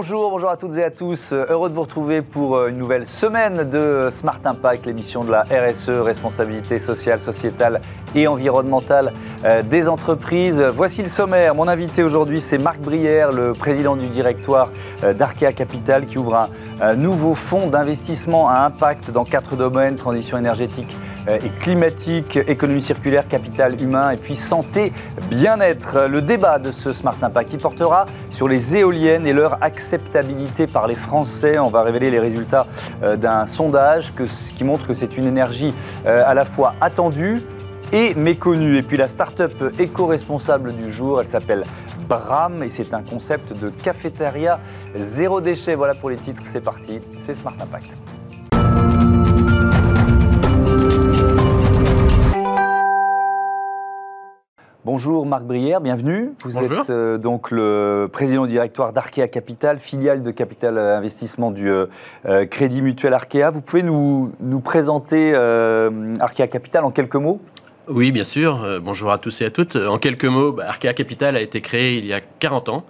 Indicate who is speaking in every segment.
Speaker 1: Bonjour, bonjour à toutes et à tous. Heureux de vous retrouver pour euh, une nouvelle semaine de Smart Impact, l'émission de la RSE, responsabilité sociale, sociétale et environnementale euh, des entreprises. Voici le sommaire. Mon invité aujourd'hui, c'est Marc Brière, le président du directoire euh, d'Arkea Capital, qui ouvre un nouveau fonds d'investissement à impact dans quatre domaines, transition énergétique et climatique, économie circulaire, capital humain et puis santé, bien-être. Le débat de ce Smart Impact qui portera sur les éoliennes et leur acceptabilité par les Français. On va révéler les résultats euh, d'un sondage qui montre que c'est une énergie euh, à la fois attendue et méconnue. Et puis la start-up éco-responsable du jour, elle s'appelle Bram et c'est un concept de cafétéria zéro déchet. Voilà pour les titres, c'est parti, c'est Smart Impact. Bonjour Marc Brière, bienvenue. Vous êtes euh, donc le président directoire d'Arkea Capital, filiale de Capital Investissement du euh, euh, Crédit Mutuel Arkea. Vous pouvez nous, nous présenter Arkea Capital en quelques mots?
Speaker 2: Oui, bien sûr. bonjour à tous et à toutes. En quelques mots, bah, Arkea Capital a été créé il y a 40 ans.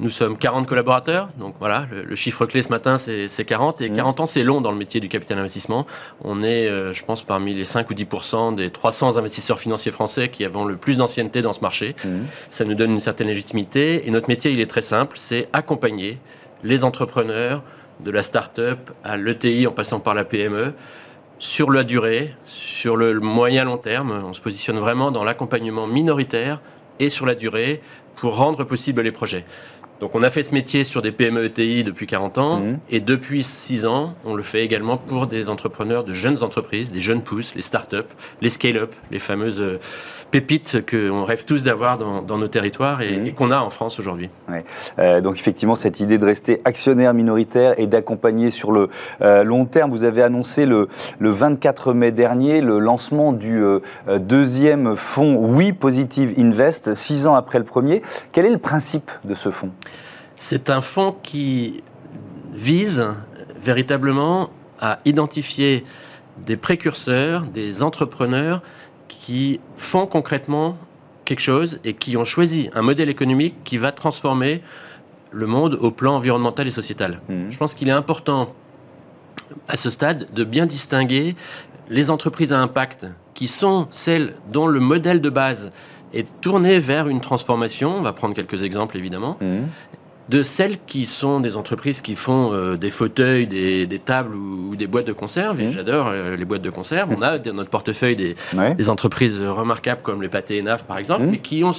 Speaker 2: Nous sommes 40 collaborateurs, donc voilà, le, chiffre clé ce matin c'est 40, et 40 mmh. ans c'est long dans le métier du capital investissement. On est, euh, je pense, parmi les 5 ou 10% des 300 investisseurs financiers français qui avons le plus d'ancienneté dans ce marché. Mmh. Ça nous donne une certaine légitimité, et notre métier il est très simple, c'est accompagner les entrepreneurs de la start-up à l'ETI en passant par la PME sur la durée, sur le moyen long terme. On se positionne vraiment dans l'accompagnement minoritaire et sur la durée pour rendre possible les projets. Donc on a fait ce métier sur des PME ETI depuis 40 ans mmh. et depuis 6 ans, on le fait également pour des entrepreneurs de jeunes entreprises, des jeunes pousses, les start-up, les scale-up, les fameuses euh, pépites qu'on rêve tous d'avoir dans, nos territoires mmh. et, qu'on a en France aujourd'hui.
Speaker 1: Euh, donc effectivement, cette idée de rester actionnaire minoritaire et d'accompagner sur le euh, long terme, vous avez annoncé le, le, 24 mai dernier le lancement du deuxième fonds Oui Positive Invest, six ans après le premier. Quel est le principe de ce fonds?
Speaker 2: C'est un fonds qui vise véritablement à identifier des précurseurs, des entrepreneurs qui font concrètement quelque chose et qui ont choisi un modèle économique qui va transformer le monde au plan environnemental et sociétal. Mmh. Je pense qu'il est important à ce stade de bien distinguer les entreprises à impact qui sont celles dont le modèle de base est tourné vers une transformation, on va prendre quelques exemples évidemment, mmh de celles qui sont des entreprises qui font euh, des fauteuils, des, tables ou, des boîtes de conserve. Et mmh. j'adore euh, les boîtes de conserve. On a dans notre portefeuille des, entreprises remarquables comme les pâtés et par exemple, mmh. mais qui ont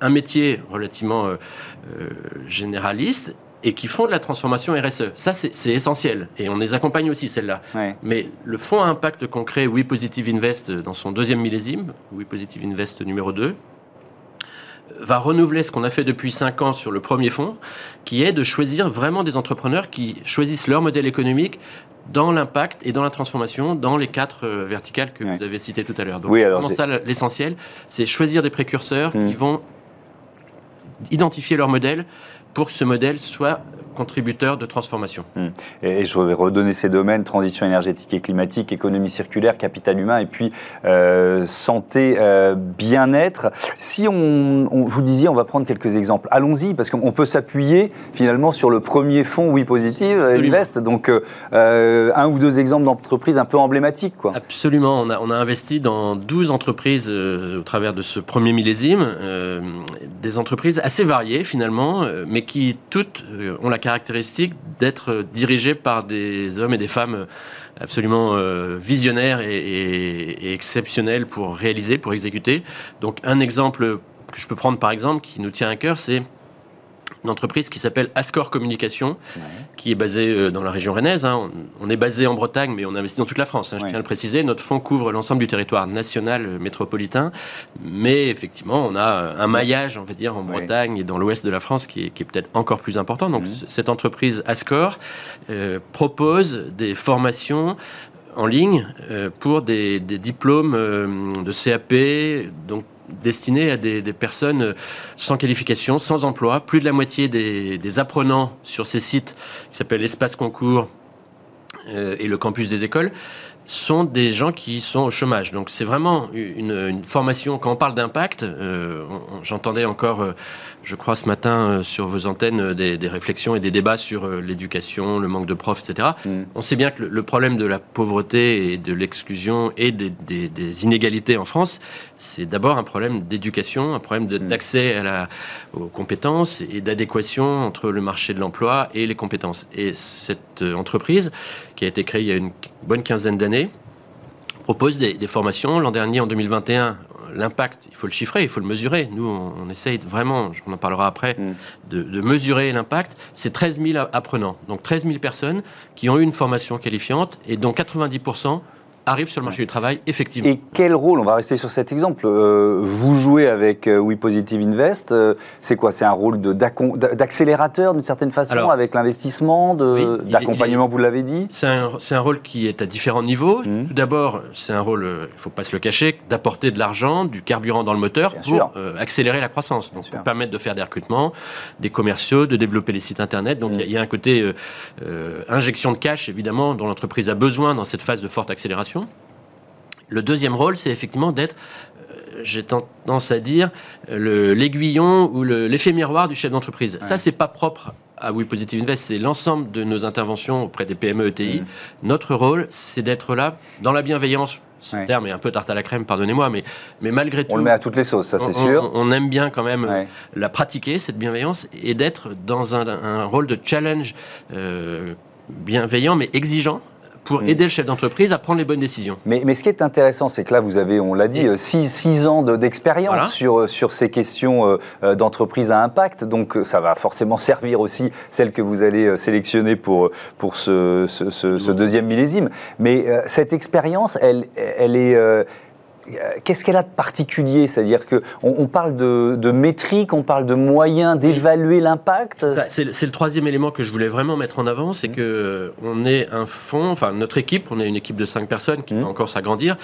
Speaker 2: un métier relativement euh, généraliste et qui font de la transformation RSE. Ça, c'est essentiel. Et on les accompagne aussi, celles-là. Mais le fonds à impact concret We Positive Invest dans son deuxième millésime, We Positive Invest numéro 2, va renouveler ce qu'on a fait depuis 5 ans sur le premier fonds, qui est de choisir vraiment des entrepreneurs qui choisissent leur modèle économique dans l'impact et dans la transformation, dans les quatre euh, verticales que vous avez citées tout à l'heure. Donc, oui, alors ça l'essentiel, c'est choisir des précurseurs qui mmh. vont identifier leur modèle pour que ce modèle soit contributeur de transformation.
Speaker 1: Hmm. Et je vais redonner ces domaines, transition énergétique et climatique, économie circulaire, capital humain et puis euh, santé, euh, bien-être. Si on, vous disiez, on va prendre quelques exemples. Allons-y, parce qu'on peut s'appuyer finalement sur le premier fonds Oui Positive, Invest. Donc euh, un ou deux exemples d'entreprises un peu emblématiques. Quoi.
Speaker 2: Absolument. On a, on a investi dans 12 entreprises au travers de ce premier millésime. des entreprises assez variées finalement, mais qui toutes ont la caractéristique d'être dirigé par des hommes et des femmes absolument euh, visionnaires et, exceptionnels pour réaliser, pour exécuter. Donc un exemple que je peux prendre par exemple qui nous tient à cœur, c'est une entreprise qui s'appelle Ascor Communication, qui est basée euh, dans la région rennaise. Hein. On, est basé en Bretagne, mais on investit dans toute la France. Hein, je tiens à le préciser. Notre fonds couvre l'ensemble du territoire national euh, métropolitain, mais effectivement, on a euh, un maillage, on va dire, en Bretagne et dans l'ouest de la France qui est, peut-être encore plus important. Donc, mhm. cette entreprise Ascor propose des formations en ligne pour des, des diplômes de CAP, donc destiné à des, personnes sans qualification, sans emploi. Plus de la moitié des, apprenants sur ces sites, qui s'appellent Espace Concours euh, et le campus des écoles, sont des gens qui sont au chômage. Donc c'est vraiment une, formation, quand on parle d'impact, euh, j'entendais encore, euh, je crois ce matin euh, sur vos antennes, des, réflexions et des débats sur l'éducation, le manque de profs, etc. Mm. On sait bien que le, problème de la pauvreté et de l'exclusion et des, inégalités en France, c'est d'abord un problème d'éducation, un problème mm. d'accès aux compétences et d'adéquation entre le marché de l'emploi et les compétences. Et cette entreprise, qui a été créée il y a une bonne quinzaine d'années, propose des, formations. L'an dernier, en 2021, l'impact, il faut le chiffrer, il faut le mesurer. Nous, on, essaye vraiment, on en parlera après, mm. de, de, mesurer l'impact. C'est 13 000 apprenants, donc 13 000 personnes qui ont eu une formation qualifiante et dont 90 arrive sur le marché du travail, effectivement.
Speaker 1: Et quel rôle, on va rester sur cet exemple, euh, vous jouez avec euh, We Positive Invest, euh, c'est quoi? C'est un rôle d'accélérateur d'une certaine façon, avec l'investissement, d'accompagnement, vous l'avez dit?
Speaker 2: C'est un, un, rôle qui est à différents niveaux. Mmh. Tout d'abord, c'est un rôle, il ne faut pas se le cacher, d'apporter de l'argent, du carburant dans le moteur pour accélérer la croissance, donc pour permettre de faire des recrutements, des commerciaux, de développer les sites internet. Donc mmh. il y, y, a un côté injection de cash, évidemment, dont l'entreprise a besoin dans cette phase de forte accélération. Le deuxième rôle, c'est effectivement d'être, euh, j'ai tendance à dire, l'aiguillon ou l'effet miroir du chef d'entreprise. Ça, c'est pas propre à We Positive Invest, c'est l'ensemble de nos interventions auprès des PME ETI. Mmh. Notre rôle, c'est d'être là dans la bienveillance. Ce terme est un peu tarte à la crème, pardonnez-moi, mais, mais malgré tout.
Speaker 1: On le met à toutes les sauces, ça c'est sûr.
Speaker 2: On, aime bien quand même la pratiquer, cette bienveillance, et d'être dans un, rôle de challenge euh, bienveillant mais exigeant pour mm. aider le chef d'entreprise à prendre les bonnes décisions.
Speaker 1: Mais, mais, ce qui est intéressant, c'est que là, vous avez, on l'a dit, 6 ans d'expérience sur, sur ces questions euh, euh, d'entreprise à impact. Donc, ça va forcément servir aussi celle que vous allez euh, sélectionner pour, pour ce, ce, ce, deuxième millésime. Mais cette expérience, elle, elle est Qu'est-ce qu'elle a de particulier? C'est-à-dire qu'on on parle de, de métriques, on parle de moyens d'évaluer l'impact?
Speaker 2: C'est le troisième élément que je voulais vraiment mettre en avant, c'est mmh. que on est un fonds, enfin notre équipe, on est une équipe de cinq personnes qui mmh. va encore s'agrandir,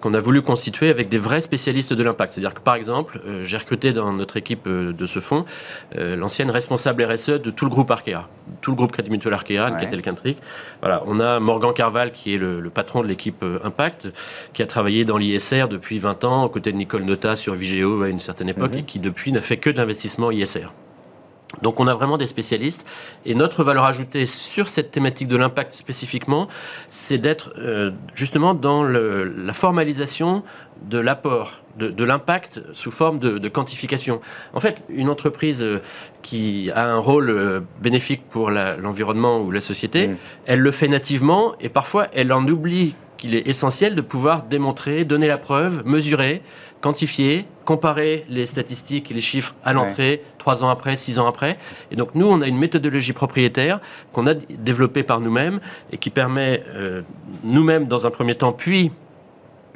Speaker 2: qu'on a voulu constituer avec des vrais spécialistes de l'impact. C'est-à-dire que, par exemple, euh, j'ai recruté dans notre équipe euh, de ce fonds euh, l'ancienne responsable RSE de tout le groupe Arkea, tout le groupe Crédit Mutuel Arkea, qui était le Quintric. Voilà, on a Morgan Carval, qui est le, patron de l'équipe Impact, qui a travaillé dans l'ISR depuis 20 ans, aux côtés de Nicole Nota sur Vigéo à une certaine époque, mhm. et qui depuis n'a fait que de l'investissement ISR. Donc on a vraiment des spécialistes et notre valeur ajoutée sur cette thématique de l'impact spécifiquement, c'est d'être euh, justement dans la formalisation de l'apport, de, l'impact sous forme de, quantification. En fait, une entreprise euh, qui a un rôle euh, bénéfique pour l'environnement ou la société, mmh. elle le fait nativement et parfois elle en oublie qu'il est essentiel de pouvoir démontrer, donner la preuve, mesurer, quantifier, comparer les statistiques et les chiffres à l'entrée, trois ans après, six ans après. Et donc nous, on a une méthodologie propriétaire qu'on a développée par nous-mêmes et qui permet euh, nous-mêmes dans un premier temps, puis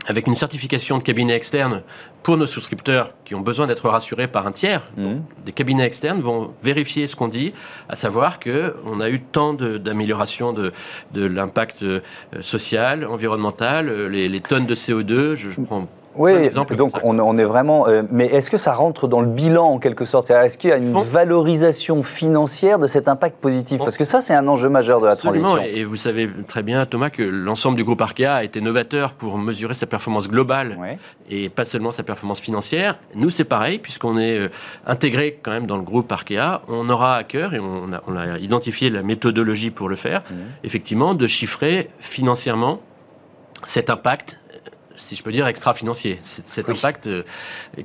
Speaker 2: avec une certification de cabinet externe pour nos souscripteurs qui ont besoin d'être rassurés par un tiers. Mmh. des cabinets externes vont vérifier ce qu'on dit, à savoir qu'on a eu tant d'amélioration de, de, l'impact euh, social, environnemental, euh, les, les, tonnes de CO2, je, je prends
Speaker 1: oui, donc on, est vraiment. Euh, mais est-ce que ça rentre dans le bilan en quelque sorte? Est-ce qu'il y a une valorisation financière de cet impact positif? Parce que ça, c'est un enjeu majeur de la transition.
Speaker 2: Et vous savez très bien, Thomas, que l'ensemble du groupe Arkea a été novateur pour mesurer sa performance globale et pas seulement sa performance financière. Nous, c'est pareil, puisqu'on est euh, intégré quand même dans le groupe Arkea. On aura à cœur, et on a, identifié la méthodologie pour le faire, mmh. effectivement, de chiffrer financièrement cet impact si je peux dire, extra-financier. Cet impact euh,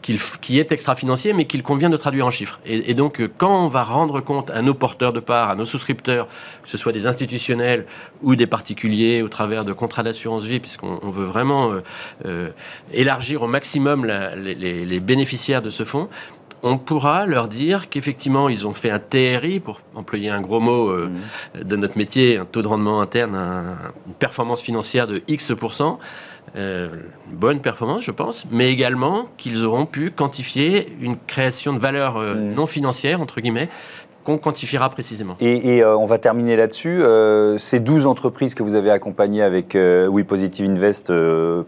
Speaker 2: qui est extra-financier, mais qu'il convient de traduire en chiffres. Et, donc, euh, quand on va rendre compte à nos porteurs de parts, à nos souscripteurs, que ce soit des institutionnels ou des particuliers, au travers de contrats d'assurance vie, puisqu'on veut vraiment euh, élargir au maximum les, bénéficiaires de ce fonds, on pourra leur dire qu'effectivement, ils ont fait un TRI, pour employer un gros mot mmh. de notre métier, un taux de rendement interne, une performance financière de X%, euh, bonne performance, je pense, mais également qu'ils auront pu quantifier une création de valeur euh, mm. non financière, entre guillemets, qu'on quantifiera précisément.
Speaker 1: Et, euh, on va terminer là-dessus. ces 12 entreprises que vous avez accompagnées avec We Positive Invest,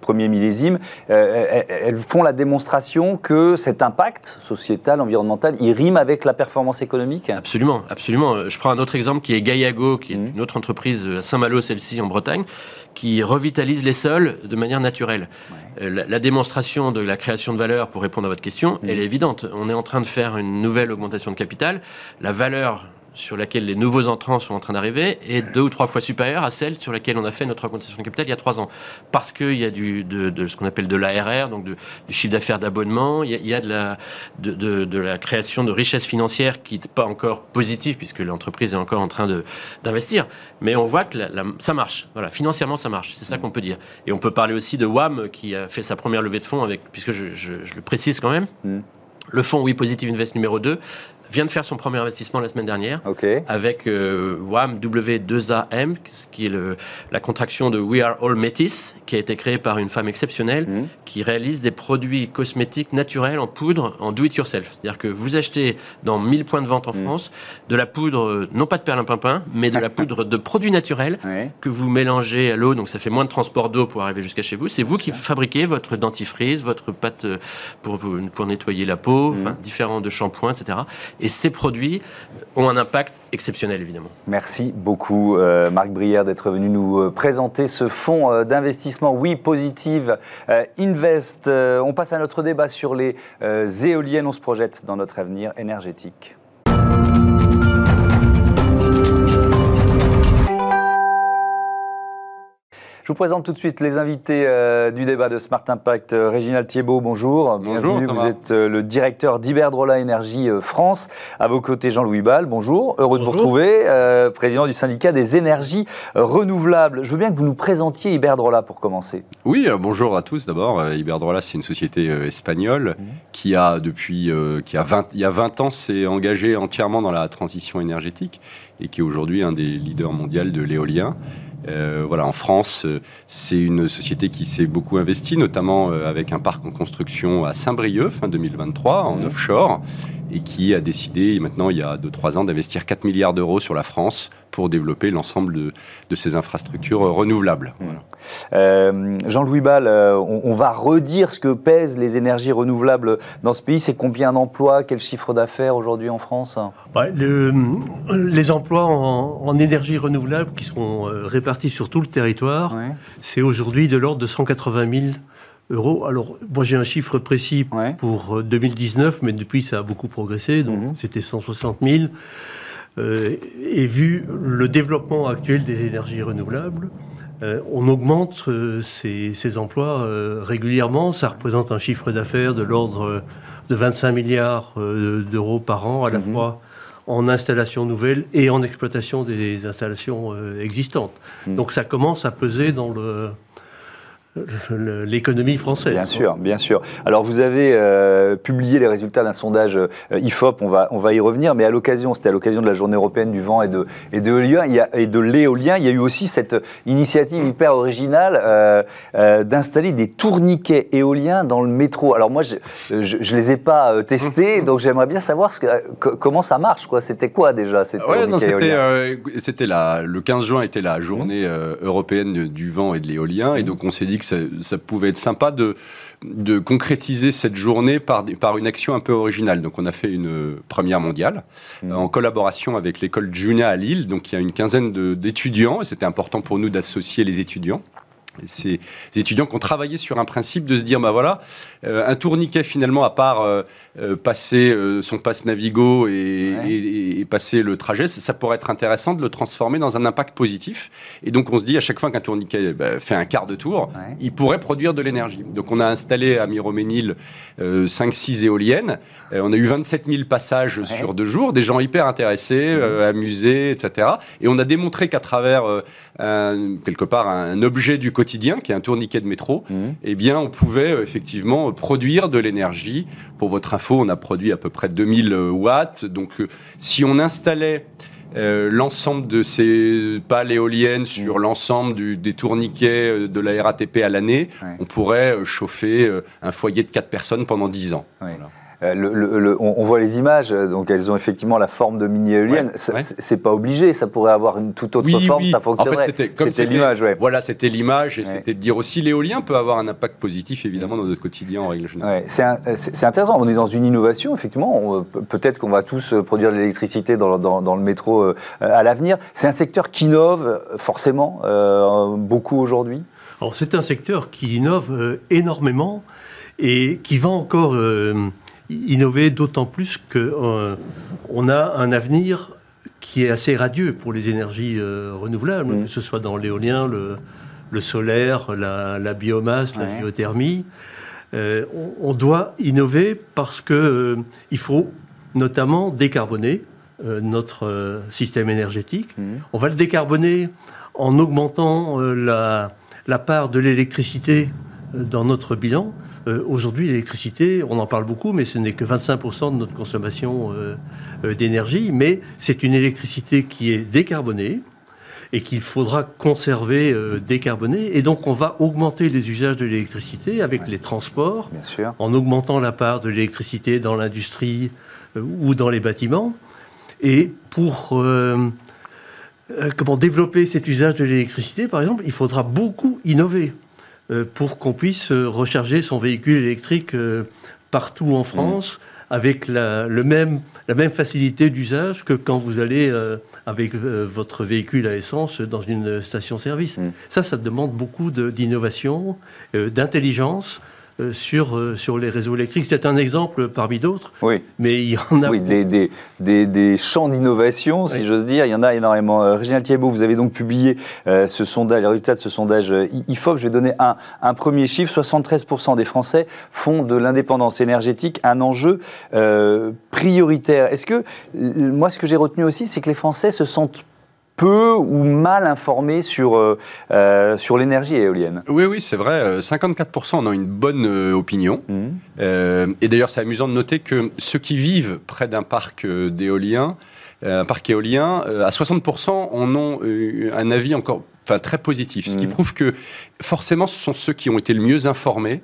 Speaker 1: premier millésime, elles font la démonstration que cet impact sociétal, environnemental, il rime avec la performance économique?
Speaker 2: Absolument, absolument. Je prends un autre exemple qui est Gaiago, qui est mm. une autre entreprise à Saint-Malo, celle-ci en Bretagne, qui revitalise les sols de manière naturelle. Euh, la, démonstration de la création de valeur, pour répondre à votre question, mmh. elle est évidente. On est en train de faire une nouvelle augmentation de capital. La valeur sur laquelle les nouveaux entrants sont en train d'arriver est deux ou trois fois supérieure à celle sur laquelle on a fait notre augmentation de capital il y a trois ans. Parce qu'il y a du, de, ce qu'on appelle de l'ARR, donc du chiffre d'affaires d'abonnement, il, y a, de, la, de, la création de richesses financières qui n'est pas encore positive puisque l'entreprise est encore en train d'investir. Mais on voit que ça marche. Voilà, financièrement, ça marche. C'est ça qu'on peut dire. Et on peut parler aussi de WAM qui a fait sa première levée de fonds avec, puisque je, le précise quand même. Mm. Le fonds Oui Positive Invest numéro 2 vient de faire son premier investissement la semaine dernière avec euh, WAM W2AM, qui est le, la contraction de We Are All Métis, qui a été créée par une femme exceptionnelle mhm. qui réalise des produits cosmétiques naturels en poudre en do-it-yourself. C'est-à-dire que vous achetez dans 1000 points de vente en mhm. France de la poudre, euh, non pas de perlimpinpin, mais de la poudre de produits naturels que vous mélangez à l'eau, donc ça fait moins de transport d'eau pour arriver jusqu'à chez vous. C'est vous qui fabriquez votre dentifrice, votre pâte euh, pour, pour nettoyer la peau, mhm. différents de shampoings, etc. Et ces produits ont un impact exceptionnel, évidemment.
Speaker 1: Merci beaucoup, euh, Marc Brière, d'être venu nous euh, présenter ce fonds euh, d'investissement Oui Positive Invest. on passe à notre débat sur les éoliennes. On se projette dans notre avenir énergétique. Je vous présente tout de suite les invités euh, du débat de Smart Impact. Euh, Réginald Thiebaud, bonjour.
Speaker 3: Bonjour.
Speaker 1: Bienvenue. Vous êtes euh, le directeur d'Iberdrola Énergie France. À vos côtés, Jean-Louis Ball, bonjour. Heureux de vous retrouver. président du syndicat des énergies renouvelables. Je veux bien que vous nous présentiez Iberdrola pour commencer.
Speaker 3: Oui, bonjour à tous. D'abord, Iberdrola, c'est une société espagnole mmh. qui a, depuis qui a 20, il y a 20 ans, s'est engagée entièrement dans la transition énergétique et qui est aujourd'hui un des leaders mondiaux de l'éolien. Euh, voilà, en France, euh, c'est une société qui s'est beaucoup investie, notamment euh, avec un parc en construction à Saint-Brieuc fin 2023 en offshore et qui a décidé maintenant il y a 2-3 ans d'investir 4 milliards d'euros sur la France pour développer l'ensemble de, de, ces infrastructures renouvelables.
Speaker 1: Euh, Jean-Louis Ball, euh, on, va redire ce que pèsent les énergies renouvelables dans ce pays. C'est combien d'emplois, quel chiffre d'affaires aujourd'hui en France?
Speaker 4: Les emplois en, en, énergie renouvelable qui sont euh, répartis sur tout le territoire, c'est aujourd'hui de l'ordre de 180 000 alors, moi j'ai un chiffre précis pour 2019, euh, mais depuis ça a beaucoup progressé, donc mhm. c'était 160 000. Euh, et vu le développement actuel des énergies renouvelables, euh, on augmente ces, emplois régulièrement. Ça représente un chiffre d'affaires de l'ordre de 25 milliards d'euros par an, à la mhm. fois en installations nouvelles et en exploitation des installations existantes. Mhm. Donc ça commence à peser dans le, l'économie française.
Speaker 1: Bien sûr, bien sûr. Alors vous avez euh, publié les résultats d'un sondage euh, IFOP, on va, on va y revenir, mais à l'occasion, c'était à l'occasion de la journée européenne du vent et de, et de l'éolien, il y a, et de l'éolien, il y a eu aussi cette initiative hyper originale euh, d'installer des tourniquets éoliens dans le métro. Alors moi, je ne les ai pas testés, donc j'aimerais bien savoir ce que, comment ça marche. quoi. C'était quoi déjà
Speaker 3: c'était C'était le 15 juin était la journée européenne du vent et de l'éolien, et donc on s'est dit ça, pouvait être sympa de, de concrétiser cette journée par, par une action un peu originale. Donc on a fait une première mondiale mmh. en collaboration avec l'école Juna à Lille. Donc il y a une quinzaine d'étudiants et c'était important pour nous d'associer les étudiants ces étudiants qui ont travaillé sur un principe de se dire, bah voilà, euh, un tourniquet finalement, à part euh, euh, passer son passe Navigo et, passer le trajet, ça, pourrait être intéressant de le transformer dans un impact positif. Et donc on se dit, à chaque fois qu'un tourniquet bah, fait un quart de tour, il pourrait produire de l'énergie. Donc on a installé à Miroménil 5-6 éoliennes. on a eu 27 000 passages sur deux jours, des gens hyper intéressés, mmh. amusés, etc. Et on a démontré qu'à travers, quelque part, un objet du quotidien, qui est un tourniquet de métro, mmh. eh bien, on pouvait euh, effectivement produire de l'énergie. Pour votre info, on a produit à peu près 2000 euh, watts. Donc, euh, si on installait l'ensemble de ces pales éoliennes sur mmh. l'ensemble des tourniquets de la RATP à l'année, on pourrait chauffer un foyer de 4 personnes pendant 10 ans.
Speaker 1: Le, on, voit les images, donc elles ont effectivement la forme de mini-éolienne. C'est pas obligé, ça pourrait avoir une toute autre forme, ça fonctionnerait.
Speaker 3: En fait, c'était l'image, ouais. Voilà, c'était l'image, et c'était de dire aussi l'éolien peut avoir un impact positif, évidemment, dans notre quotidien en règle générale.
Speaker 1: c'est intéressant, on est dans une innovation, effectivement. Peut-être qu'on va tous produire de l'électricité dans, dans, le métro à l'avenir. C'est un secteur qui innove forcément beaucoup aujourd'hui?
Speaker 4: C'est un secteur qui innove euh, énormément et qui va encore euh, innover d'autant plus qu'on euh, a un avenir qui est assez radieux pour les énergies renouvelables, mm. que ce soit dans l'éolien, le, solaire, la, biomasse, la géothermie. On, doit innover parce qu'il faut notamment décarboner notre système énergétique. Mm. On va le décarboner en augmentant la, la part de l'électricité euh, dans notre bilan. Euh, aujourd'hui, l'électricité, on en parle beaucoup, mais ce n'est que 25% de notre consommation euh, d'énergie. Mais c'est une électricité qui est décarbonée et qu'il faudra conserver décarbonée. Et donc, on va augmenter les usages de l'électricité avec les transports, en augmentant la part de l'électricité dans l'industrie ou dans les bâtiments. Et pour euh, comment développer cet usage de l'électricité, par exemple, il faudra beaucoup innover euh, pour qu'on puisse euh, recharger son véhicule électrique partout en France. avec la, le même, la même facilité d'usage que quand vous allez avec votre véhicule à essence dans une station-service. Mm. Ça, ça demande beaucoup d'innovation, d'intelligence euh, sur, euh, sur les réseaux électriques. C'est un exemple parmi d'autres,
Speaker 1: oui.
Speaker 4: mais il y en a...
Speaker 1: Oui, des, des, des, champs d'innovation, si j'ose dire, il y en a énormément. Euh, Réginald Thiebaud, vous avez donc publié ce sondage, les résultats de ce sondage IFOP. Je vais donner un, un premier chiffre. 73% des Français font de l'indépendance énergétique un enjeu prioritaire. Est-ce que, moi, ce que j'ai retenu aussi, c'est que les Français se sentent peu ou mal informés sur, euh, euh, sur l'énergie éolienne.
Speaker 3: Oui, oui, c'est vrai. 54% en ont une bonne euh, opinion. Mmh. et d'ailleurs, c'est amusant de noter que ceux qui vivent près d'un parc d'éolien, un parc éolien, à 60% en ont un avis encore enfin, très positif. Ce qui mmh. prouve que forcément, ce sont ceux qui ont été le mieux informés.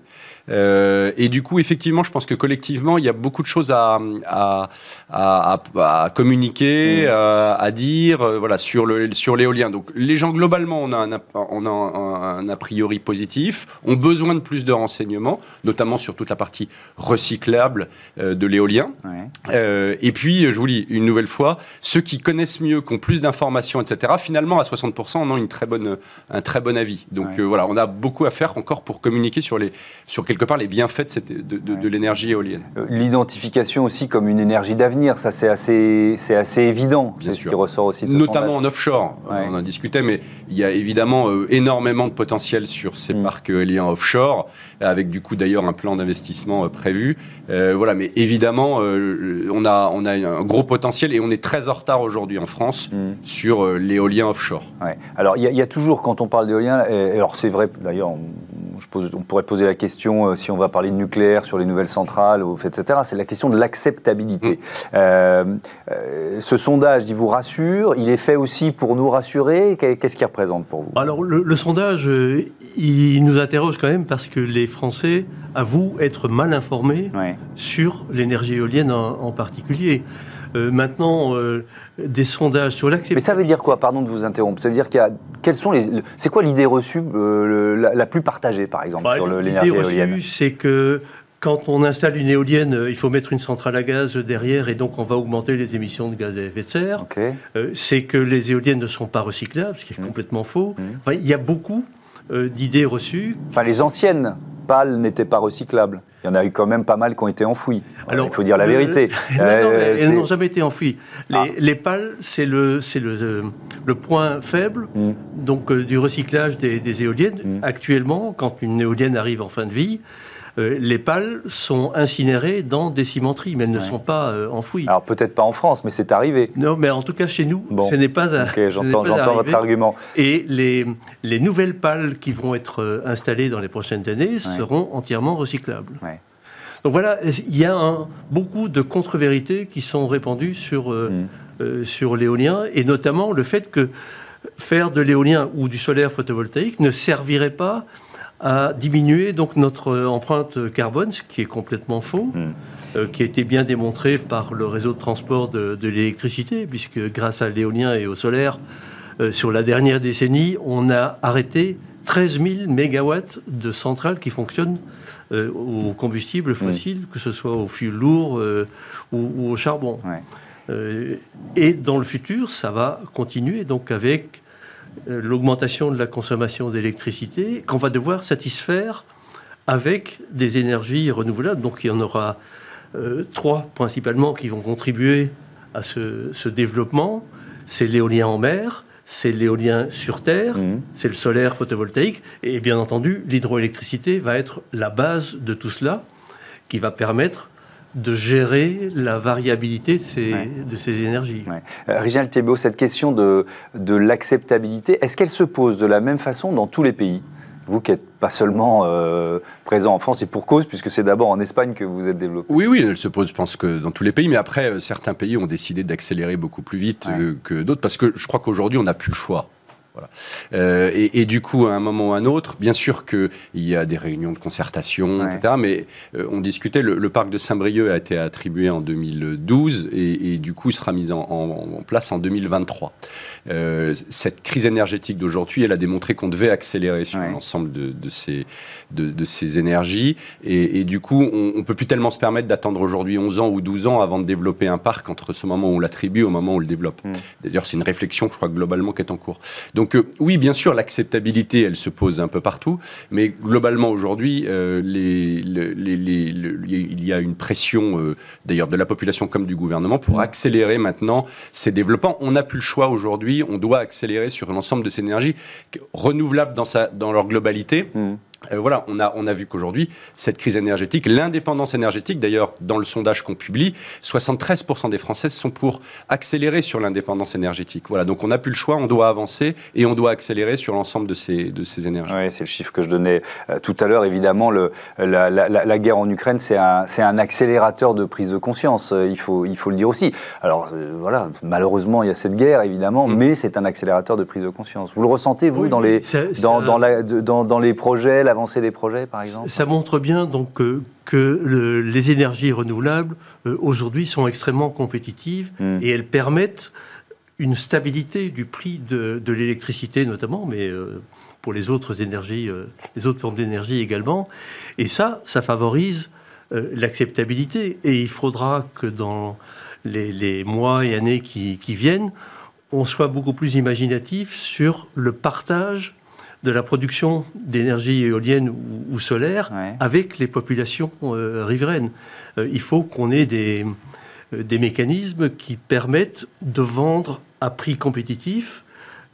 Speaker 3: Euh, et du coup, effectivement, je pense que collectivement, il y a beaucoup de choses à, à, à, à communiquer, mmh. à, dire, euh, voilà, sur le sur l'éolien. Donc, les gens globalement, on a un, on a un, a priori positif, ont besoin de plus de renseignements, notamment sur toute la partie recyclable euh, de l'éolien. et puis, je vous dis une nouvelle fois, ceux qui connaissent mieux, qui ont plus d'informations, etc. Finalement, à 60%, on a une très bonne, un très bon avis. Donc voilà, on a beaucoup à faire encore pour communiquer sur les sur quelque part les bienfaits de, de, l'énergie éolienne.
Speaker 1: Euh, l'identification aussi comme une énergie d'avenir, ça c'est assez, c'est assez évident, c'est ce qui ressort aussi de ce
Speaker 3: Notamment en offshore, on en discutait, mais il y a évidemment euh, énormément de potentiel sur ces mm. parcs éoliens offshore, avec du coup d'ailleurs un plan d'investissement euh, prévu. voilà, mais évidemment, on, a, on a un gros potentiel et on est très en retard aujourd'hui en France mm. sur l'éolien offshore.
Speaker 1: Alors il y, y, a toujours, quand on parle d'éolien, alors c'est vrai d'ailleurs, on pourrait poser la question euh, si on va parler de nucléaire sur les nouvelles centrales, etc. C'est la question de l'acceptabilité. Mm. Euh, euh, ce sondage, il vous rassure? Il est fait aussi pour nous rassurer? Qu'est-ce qu'il représente pour vous?
Speaker 4: Alors, le, sondage, il nous interroge quand même parce que les Français avouent être mal informés sur l'énergie éolienne en, particulier. Maintenant, des sondages sur l'acceptabilité.
Speaker 1: Mais ça veut dire quoi Pardon de vous interrompre? Ça veut dire qu'il y a quelles sont les c'est quoi l'idée reçue euh, la, plus partagée par exemple bah, sur l'énergie éolienne?
Speaker 4: L'idée reçue, c'est que quand on installe une éolienne, euh, il faut mettre une centrale à gaz derrière et donc on va augmenter les émissions de gaz à effet de serre. Euh, c'est que les éoliennes ne sont pas recyclables, ce qui est mmh. complètement faux. Mmh. il y a beaucoup d'idées reçues.
Speaker 1: Enfin, les anciennes pales n'étaient pas recyclables. Il y en a eu quand même pas mal qui ont été enfouies. Alors, il faut dire la vérité.
Speaker 4: non, euh, elles n'ont jamais été enfouies. Les, ah. pales, c'est le, le, le, point faible mm. donc, euh, du recyclage des, éoliennes. Mm. Actuellement, quand une éolienne arrive en fin de vie, euh, les pales sont incinérées dans des cimenteries, mais elles ne sont pas euh, enfouies.
Speaker 1: Alors peut-être pas en France, mais c'est arrivé.
Speaker 4: Non, mais en tout cas chez nous, ce n'est pas.
Speaker 1: Ok, j'entends votre argument.
Speaker 4: Et les, les nouvelles pales qui vont être euh, installées dans les prochaines années seront entièrement recyclables. Donc voilà, il y a beaucoup de contre-vérités qui sont répandues sur, mm. sur l'éolien, et notamment le fait que faire de l'éolien ou du solaire photovoltaïque ne servirait pas à diminuer donc notre empreinte carbone, ce qui est complètement faux, hmm. euh, qui a été bien démontré par le réseau de transport de, l'électricité, puisque grâce à l'éolien et au solaire, euh, sur la dernière décennie, on a arrêté 13 000 mégawatts de centrales qui fonctionnent euh, au combustible hmm. fossile, que ce soit au fioul lourd ou, au charbon. et dans le futur, ça va continuer donc avec euh, l'augmentation de la consommation d'électricité qu'on va devoir satisfaire avec des énergies renouvelables. Donc il y en aura euh, trois principalement qui vont contribuer à ce, développement. C'est l'éolien en mer, c'est l'éolien sur Terre, mmh. c'est le solaire photovoltaïque, et bien entendu, l'hydroélectricité va être la base de tout cela, qui va permettre de gérer la variabilité de ces, de ces énergies.
Speaker 1: Ouais. Euh, cette question de, de l'acceptabilité, est-ce qu'elle se pose de la même façon dans tous les pays? Vous qui n'êtes pas seulement euh, présent en France et pour cause, puisque c'est d'abord en Espagne que vous êtes développé.
Speaker 3: Oui, oui, elle se pose, je pense que dans tous les pays, mais après, euh, certains pays ont décidé d'accélérer beaucoup plus vite que d'autres, parce que je crois qu'aujourd'hui, on n'a plus le choix. Euh, et, du coup, à un moment ou à un autre, bien sûr qu'il y a des réunions de concertation, etc. Mais euh, on discutait, le, parc de Saint-Brieuc a été attribué en 2012 et, du coup, sera mis en, place en 2023. Euh, cette crise énergétique d'aujourd'hui, elle a démontré qu'on devait accélérer sur l'ensemble de, ces, de, ces énergies. Et, du coup, on ne peut plus tellement se permettre d'attendre aujourd'hui 11 ans ou 12 ans avant de développer un parc entre ce moment où on l'attribue au moment où on le développe. Mm. D'ailleurs, c'est une réflexion, je crois, globalement, qui est en cours. Donc, donc euh, oui, bien sûr, l'acceptabilité, elle se pose un peu partout, mais globalement aujourd'hui, euh, il y a une pression, euh, d'ailleurs, de la population comme du gouvernement pour accélérer maintenant ces développements. On n'a plus le choix aujourd'hui, on doit accélérer sur l'ensemble de ces énergies renouvelables dans, sa, dans leur globalité. Mmh. Euh, voilà, on a, on a vu qu'aujourd'hui, cette crise énergétique, l'indépendance énergétique, d'ailleurs, dans le sondage qu'on publie, 73% des Françaises sont pour accélérer sur l'indépendance énergétique. Voilà, donc on n'a plus le choix, on doit avancer et on doit accélérer sur l'ensemble de ces, de ces énergies.
Speaker 1: Oui, c'est le chiffre que je donnais euh, tout à l'heure. Évidemment, le, la, la, guerre en Ukraine, c'est un, un, accélérateur de prise de conscience, euh, il, faut, il faut le dire aussi. Alors, voilà, malheureusement, il y a cette guerre, évidemment, mm. mais c'est un accélérateur de prise de conscience. Vous le ressentez, vous, dans, les, dans, dans, la, dans, dans les projets, la avancer des projets, par exemple?
Speaker 4: Ça montre bien donc euh, que les énergies renouvelables euh, aujourd'hui sont extrêmement compétitives hmm. et elles permettent une stabilité du prix de, l'électricité notamment, mais euh, pour les autres énergies, les autres formes d'énergie également. Et ça, ça favorise l'acceptabilité. Et il faudra que dans les, mois et années qui, qui viennent, on soit beaucoup plus imaginatif sur le partage de la production d'énergie éolienne ou, solaire avec les populations euh, riveraines. Euh, il faut qu'on ait des, euh, des mécanismes qui permettent de vendre à prix compétitif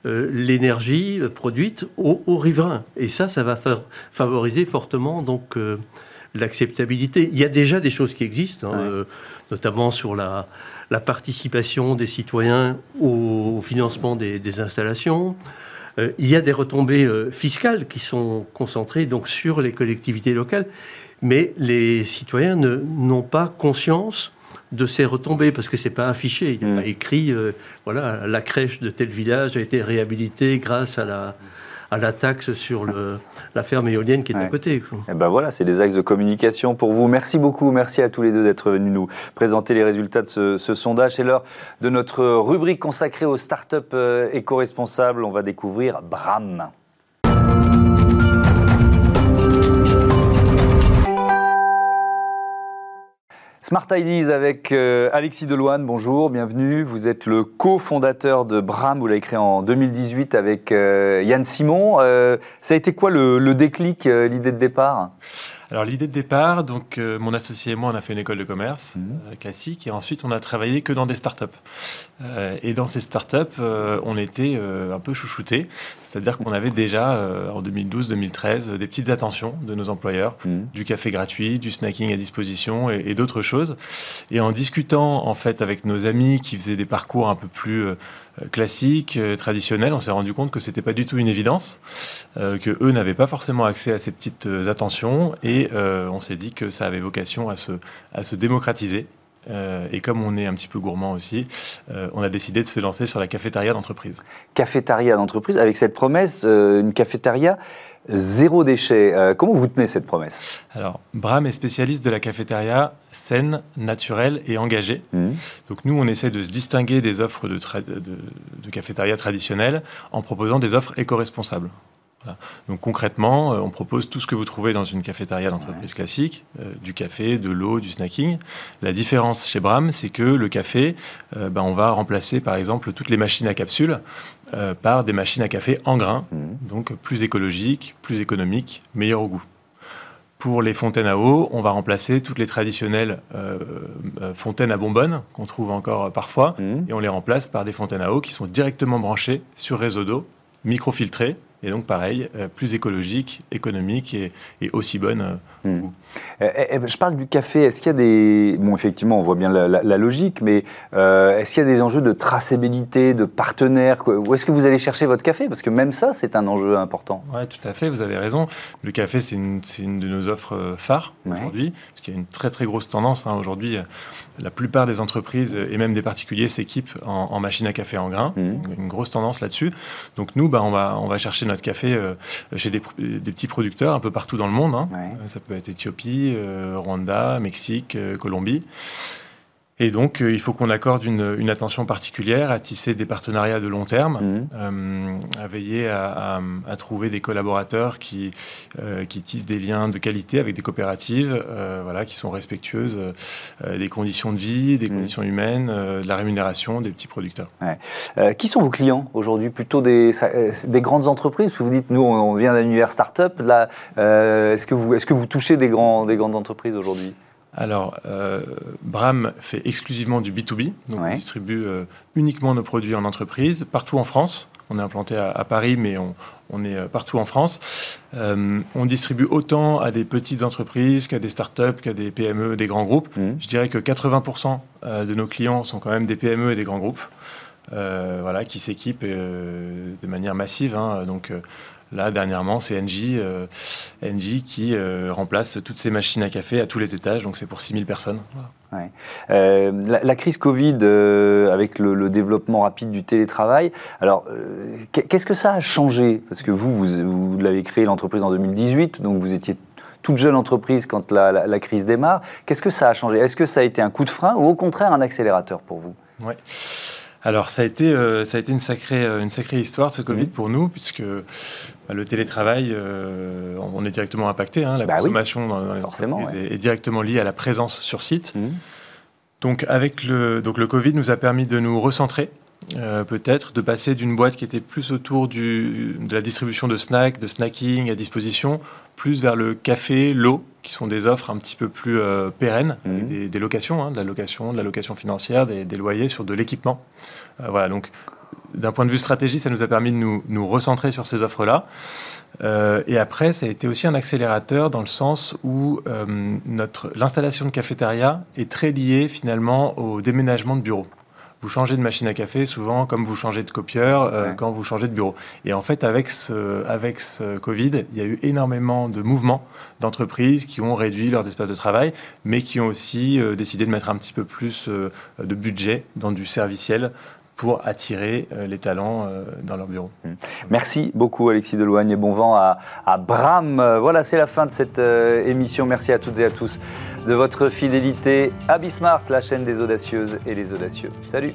Speaker 4: l'énergie produite aux, riverains. Et ça, ça va faire favoriser fortement donc l'acceptabilité. Il y a déjà des choses qui existent, hein, notamment sur la, la, participation des citoyens au, financement des, des installations. Euh, il y a des retombées euh, fiscales qui sont concentrées donc sur les collectivités locales, mais les citoyens n'ont pas conscience de ces retombées parce que c'est pas affiché, il n'y a mm. pas écrit euh, voilà la crèche de tel village a été réhabilitée grâce à la à la taxe sur le, la ferme éolienne qui est à côté. Et
Speaker 1: eh ben voilà, c'est des axes de communication pour vous. Merci beaucoup, merci à tous les deux d'être venus nous présenter les résultats de ce, sondage. C'est l'heure de notre rubrique consacrée aux startups euh, éco-responsables. On va découvrir Bram. Smart Ideas avec euh, Alexis Deloine, bonjour, bienvenue. Vous êtes le cofondateur de Bram, vous l'avez créé en 2018 avec euh, Yann Simon. Euh, ça a été quoi le déclic, l'idée de départ?
Speaker 5: Alors l'idée de départ, donc euh, mon associé et moi, on a fait une école de commerce euh, classique et ensuite on a travaillé que dans des startups. Euh, et dans ces startups, on était un peu chouchoutés, c'est-à-dire qu'on avait déjà en 2012-2013 des petites attentions de nos employeurs, mhm. du café gratuit, du snacking à disposition et, et d'autres choses. Et en discutant en fait avec nos amis qui faisaient des parcours un peu plus euh, classique, euh, traditionnel, on s'est rendu compte que c'était pas du tout une évidence, euh, que eux n'avaient pas forcément accès à ces petites attentions, et on s'est dit que ça avait vocation à se, à se démocratiser et comme on est un petit peu gourmand aussi, on a décidé de se lancer sur la cafétéria d'entreprise.
Speaker 1: Cafétéria d'entreprise, avec cette promesse, une cafétéria zéro déchet. Euh, comment vous tenez cette promesse?
Speaker 5: Alors, Bram est spécialiste de la cafétéria saine, naturelle et engagée. Mmh. Donc nous, on essaie de se distinguer des offres de, de, cafétéria traditionnelles en proposant des offres éco-responsables. Donc concrètement, euh, on propose tout ce que vous trouvez dans une cafétéria d'entreprise classique, euh, du café, de l'eau, du snacking. La différence chez Bram, c'est que le café, ben, on va remplacer par exemple toutes les machines à capsules euh, par des machines à café en grains, mmh. donc plus écologiques, plus économiques, meilleurs au goût. Pour les fontaines à eau, on va remplacer toutes les traditionnelles euh, euh, fontaines à bonbonnes qu'on trouve encore parfois, mmh. et on les remplace par des fontaines à eau qui sont directement branchées sur réseau d'eau, microfiltrées, et donc pareil, plus écologique, économique et, aussi bonne. Mmh.
Speaker 1: Euh, je parle du café. Est-ce qu'il y a des. Bon, effectivement, on voit bien la, logique, mais euh, est-ce qu'il y a des enjeux de traçabilité, de partenaires? Où est-ce que vous allez chercher votre café? Parce que même ça, c'est un enjeu important.
Speaker 5: Oui, tout à fait, vous avez raison. Le café, c'est une, une, de nos offres euh, phares aujourd'hui, parce qu'il y a une très très grosse tendance. Hein. Aujourd'hui, la plupart des entreprises et même des particuliers s'équipent en, machine à café en grains. Mmh. Une grosse tendance là-dessus. Donc nous, bah, on, va, on va chercher notre café chez des, petits producteurs un peu partout dans le monde. Hein. Ça peut être Éthiopie euh, Rwanda, Mexique, euh, Colombie. Et donc, euh, il faut qu'on accorde une, attention particulière à tisser des partenariats de long terme, mmh. à veiller à, trouver des collaborateurs qui, qui tissent des liens de qualité avec des coopératives voilà, qui sont respectueuses des conditions de vie, des mmh. conditions humaines, de la rémunération des petits producteurs.
Speaker 1: qui sont vos clients aujourd'hui? Plutôt des, des, grandes entreprises Vous dites, nous, on vient d'un univers start-up. est-ce que, vous, est -ce que vous touchez des, grands, des grandes entreprises aujourd'hui?
Speaker 5: Alors, euh, Bram fait exclusivement du B2B, donc on distribue euh, uniquement nos produits en entreprise, partout en France. On est implanté à, Paris, mais on, est euh, partout en France. on distribue autant à des petites entreprises qu'à des startups, qu'à des PME, des grands groupes. Mmh. Je dirais que 80% de nos clients sont quand même des PME et des grands groupes. voilà, qui s'équipent de manière massive. Hein. donc, Là, dernièrement, c'est NJ, euh, qui euh, remplace toutes ces machines à café à tous les étages, donc c'est pour 6000 personnes.
Speaker 1: Euh, la, crise Covid, avec le, développement rapide du télétravail, alors qu'est-ce que ça a changé? Parce que vous, vous, l'avez créé l'entreprise en 2018, donc vous étiez toute jeune entreprise quand la, la crise démarre. Qu'est-ce que ça a changé? Est-ce que ça a été un coup de frein ou au contraire un accélérateur pour vous?
Speaker 5: Ouais. Alors ça a été, euh, ça a été une, sacrée, euh, une sacrée histoire ce Covid mmh. pour nous, puisque bah, le télétravail, euh, on est directement impacté. Hein, la bah consommation dans, les entreprises est, directement liée à la présence sur site. Mmh. Donc avec le, donc le Covid nous a permis de nous recentrer. Peut-être de passer d'une boîte qui était plus autour du, de la distribution de snacks, de snacking à disposition, plus vers le café, l'eau, qui sont des offres un petit peu plus euh, pérennes, mhm. des, locations, hein, de la location, de la location financière, des, loyers sur de l'équipement. Euh, voilà, donc d'un point de vue stratégie, ça nous a permis de nous, recentrer sur ces offres-là. Euh, et après, ça a été aussi un accélérateur dans le sens où notre l'installation de cafétéria est très liée finalement au déménagement de bureaux vous changez de machine à café souvent comme vous changez de copieur euh, quand vous changez de bureau. Et en fait, avec ce, avec ce Covid, il y a eu énormément de mouvements d'entreprises qui ont réduit leurs espaces de travail, mais qui ont aussi euh, décidé de mettre un petit peu plus euh, de budget dans du serviciel pour attirer les talents dans leur bureau. Mmh.
Speaker 1: Merci beaucoup Alexis Deloigne et bon vent à, à Bram. Voilà, c'est la fin de cette émission. Merci à toutes et à tous de votre fidélité à Bismart, la chaîne des audacieuses et les audacieux. Salut